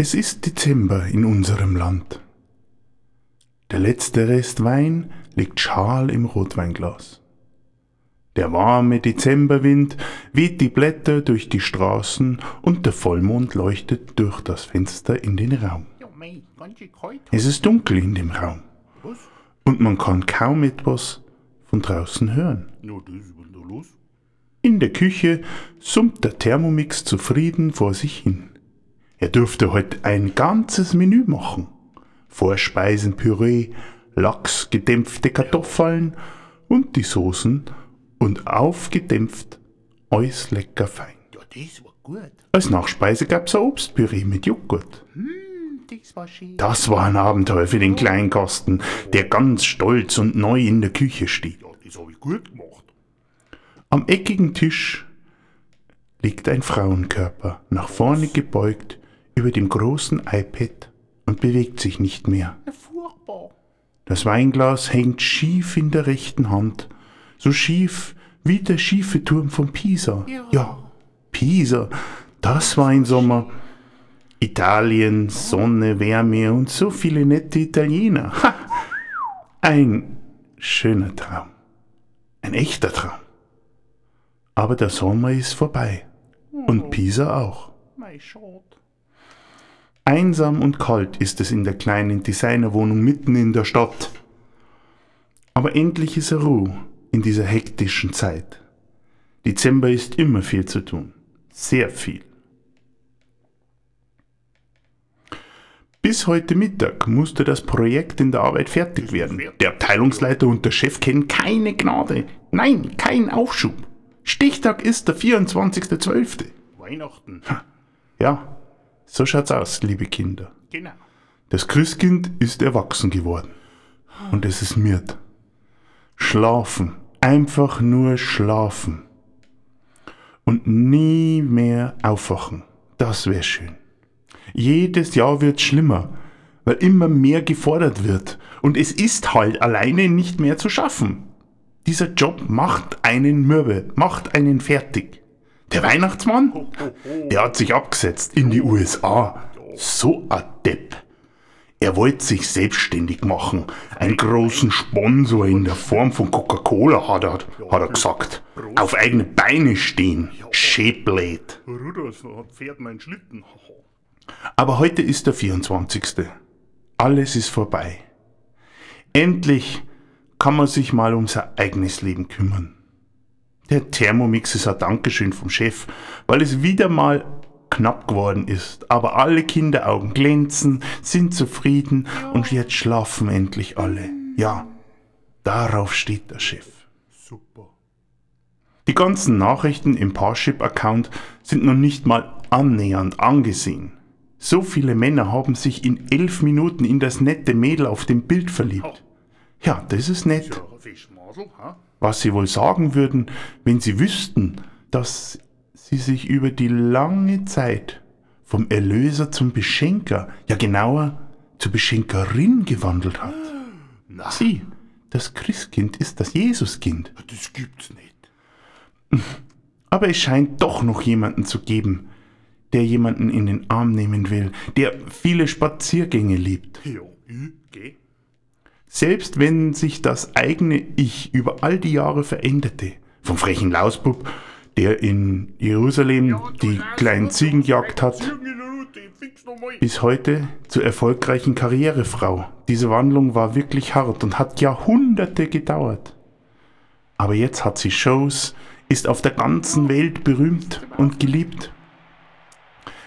Es ist Dezember in unserem Land. Der letzte Rest Wein liegt schal im Rotweinglas. Der warme Dezemberwind weht die Blätter durch die Straßen und der Vollmond leuchtet durch das Fenster in den Raum. Es ist dunkel in dem Raum und man kann kaum etwas von draußen hören. In der Küche summt der Thermomix zufrieden vor sich hin. Er dürfte heute ein ganzes Menü machen. Vorspeisenpüree, Lachs, gedämpfte Kartoffeln und die Soßen und aufgedämpft, alles lecker fein. Ja, das war gut. Als Nachspeise gab's ein Obstpüree mit Joghurt. Hm, das war schön. Das war ein Abenteuer für den Kleinkasten, der ganz stolz und neu in der Küche steht. Ja, das hab ich gut gemacht. Am eckigen Tisch liegt ein Frauenkörper, nach vorne gebeugt, über dem großen iPad und bewegt sich nicht mehr. Furchtbar. Das Weinglas hängt schief in der rechten Hand, so schief wie der schiefe Turm von Pisa. Ja. Pisa, das war ein Sommer. Italien, Sonne, Wärme und so viele nette Italiener. Ha! Ein schöner Traum. Ein echter Traum. Aber der Sommer ist vorbei. Und Pisa auch. Mei, schade. Einsam und kalt ist es in der kleinen Designerwohnung mitten in der Stadt. Aber endlich ist Ruhe in dieser hektischen Zeit. Dezember ist immer viel zu tun. Sehr viel. Bis heute Mittag musste das Projekt in der Arbeit fertig werden. Der Abteilungsleiter und der Chef kennen keine Gnade. Nein, kein Aufschub. Stichtag ist der 24.12. Weihnachten. Ja, so schaut's aus, liebe Kinder. Genau. Das Christkind ist erwachsen geworden. Und es ist mirt. Schlafen. Einfach nur schlafen. Und nie mehr aufwachen. Das wäre schön. Jedes Jahr wird schlimmer, weil immer mehr gefordert wird. Und es ist halt alleine nicht mehr zu schaffen. Dieser Job macht einen mürbe, macht einen fertig. Der Weihnachtsmann, der hat sich abgesetzt in die USA. So ein Depp. Er wollte sich selbstständig machen. Einen großen Sponsor in der Form von Coca-Cola hat er, hat er gesagt. Auf eigene Beine stehen. Schäblät. Rudolf fährt mein Schlitten. Aber heute ist der 24. Alles ist vorbei. Endlich kann man sich mal um sein eigenes Leben kümmern. Der Thermomix ist ein Dankeschön vom Chef, weil es wieder mal knapp geworden ist. Aber alle Kinderaugen glänzen, sind zufrieden und jetzt schlafen endlich alle. Ja, darauf steht der Chef. Super. Die ganzen Nachrichten im Parship-Account sind noch nicht mal annähernd angesehen. So viele Männer haben sich in elf Minuten in das nette Mädel auf dem Bild verliebt. Ja, das ist nett. Was sie wohl sagen würden, wenn sie wüssten, dass sie sich über die lange Zeit vom Erlöser zum Beschenker, ja genauer zur Beschenkerin gewandelt hat. Na, Sie, das Christkind ist das Jesuskind. das gibt's nicht. Aber es scheint doch noch jemanden zu geben, der jemanden in den Arm nehmen will, der viele Spaziergänge liebt. Ja, ich geh. Selbst wenn sich das eigene Ich über all die Jahre veränderte, vom frechen Lausbub, der in Jerusalem die kleinen Ziegen gejagt hat, bis heute zur erfolgreichen Karrierefrau. Diese Wandlung war wirklich hart und hat Jahrhunderte gedauert. Aber jetzt hat sie Shows, ist auf der ganzen Welt berühmt und geliebt.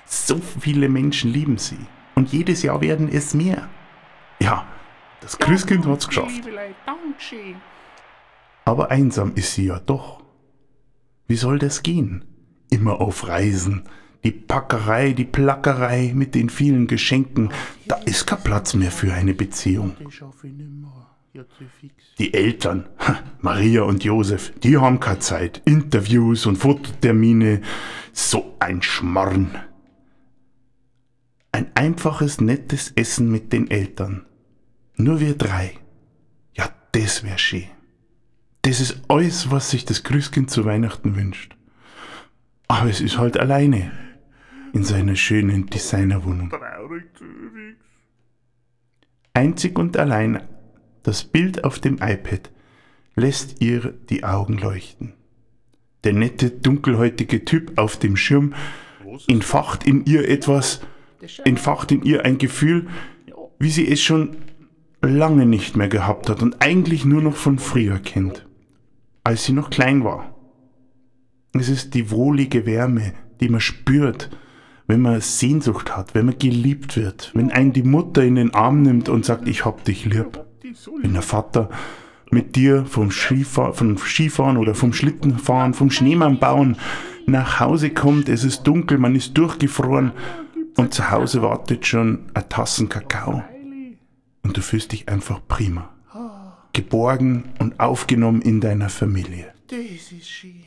So viele Menschen lieben sie und jedes Jahr werden es mehr. Ja, das Christkind hat's geschafft. Aber einsam ist sie ja doch. Wie soll das gehen? Immer auf Reisen. Die Packerei, die Plackerei mit den vielen Geschenken. Da ist kein Platz mehr für eine Beziehung. Die Eltern, Maria und Josef, die haben keine Zeit. Interviews und Fototermine. So ein Schmarrn. Ein einfaches, nettes Essen mit den Eltern. Nur wir drei. Ja, das wär schön. Das ist alles, was sich das Christkind zu Weihnachten wünscht. Aber es ist halt alleine. in seiner schönen Designerwohnung. Einzig und allein das Bild auf dem iPad lässt ihr die Augen leuchten. Der nette, dunkelhäutige Typ auf dem Schirm entfacht in ihr etwas, entfacht in ihr ein Gefühl, wie sie es schon lange nicht mehr gehabt hat und eigentlich nur noch von früher kennt, als sie noch klein war. Es ist die wohlige Wärme, die man spürt, wenn man Sehnsucht hat, wenn man geliebt wird, wenn einen die Mutter in den Arm nimmt und sagt, ich hab dich lieb. Wenn der Vater mit dir vom, Skifahr vom Skifahren oder vom Schlittenfahren, vom Schneemann bauen nach Hause kommt, es ist dunkel, man ist durchgefroren und zu Hause wartet schon eine Tassen Kakao. Und du fühlst dich einfach prima. Geborgen und aufgenommen in deiner Familie. Das ist schön.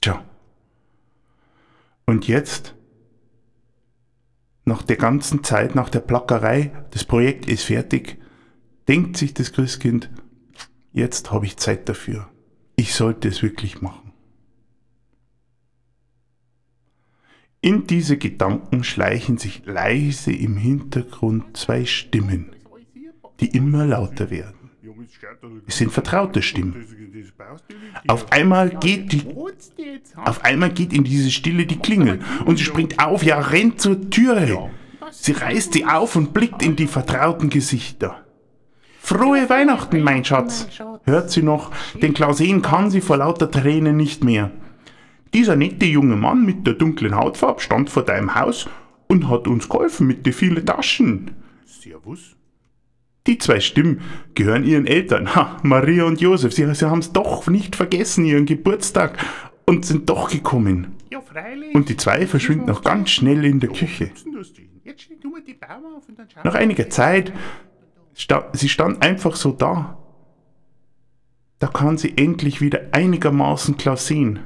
Tja. Und jetzt, nach der ganzen Zeit, nach der Plackerei, das Projekt ist fertig, denkt sich das Christkind, jetzt habe ich Zeit dafür. Ich sollte es wirklich machen. In diese Gedanken schleichen sich leise im Hintergrund zwei Stimmen. Die immer lauter werden. Es sind vertraute Stimmen. Auf einmal geht die? Auf einmal geht in diese Stille die Klingel und sie springt auf, ja, rennt zur Türe. Sie reißt sie auf und blickt in die vertrauten Gesichter. Frohe Weihnachten, mein Schatz, hört sie noch, denn klar sehen kann sie vor lauter Tränen nicht mehr. Dieser nette junge Mann mit der dunklen Hautfarbe stand vor deinem Haus und hat uns geholfen mit den vielen Taschen. Servus. Die zwei Stimmen gehören ihren Eltern, ha, Maria und Josef. Sie, sie haben es doch nicht vergessen, ihren Geburtstag, und sind doch gekommen. Ja, freilich. Und die zwei verschwinden noch ganz schnell in der Küche. Nach einiger Zeit, sta sie stand einfach so da. Da kann sie endlich wieder einigermaßen klar sehen.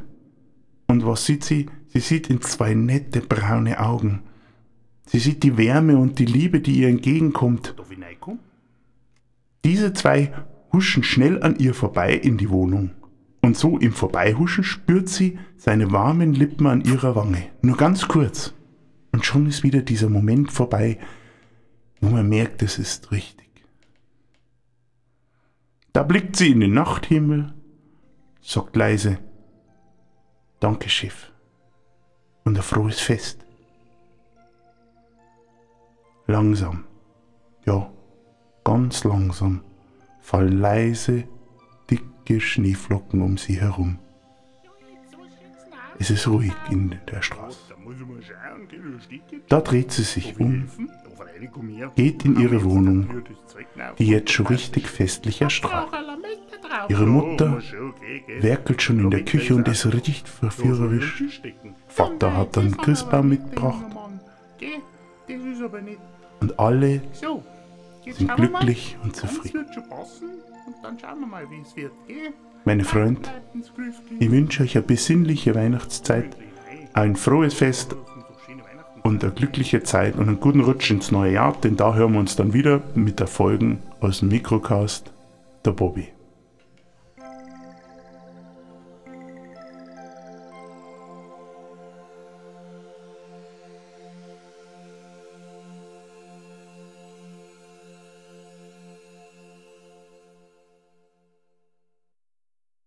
Und was sieht sie? Sie sieht in zwei nette braune Augen. Sie sieht die Wärme und die Liebe, die ihr entgegenkommt. Diese zwei huschen schnell an ihr vorbei in die Wohnung. Und so im Vorbeihuschen spürt sie seine warmen Lippen an ihrer Wange. Nur ganz kurz. Und schon ist wieder dieser Moment vorbei, wo man merkt, es ist richtig. Da blickt sie in den Nachthimmel, sagt leise, Danke, Schiff. Und ein frohes Fest. Langsam, ja, ganz langsam fallen leise, dicke Schneeflocken um sie herum. Es ist ruhig in der Straße. Da dreht sie sich um, geht in ihre Wohnung, die jetzt schon richtig festlich erstrahlt. Ihre Mutter werkelt schon in der Küche und es riecht Da verführerisch. Vater hat einen Christbaum mitgebracht ist und alle. Jetzt sind wir mal. glücklich und zufrieden. wird schon passen und dann schauen wir mal, wie es wird, gell? Meine Freunde, grüßlich. ich wünsche euch eine besinnliche Weihnachtszeit, ein frohes Fest und eine glückliche Zeit und einen guten Rutsch ins neue Jahr, denn da hören wir uns dann wieder mit der Folgen aus dem Mikrocast, der Bobby.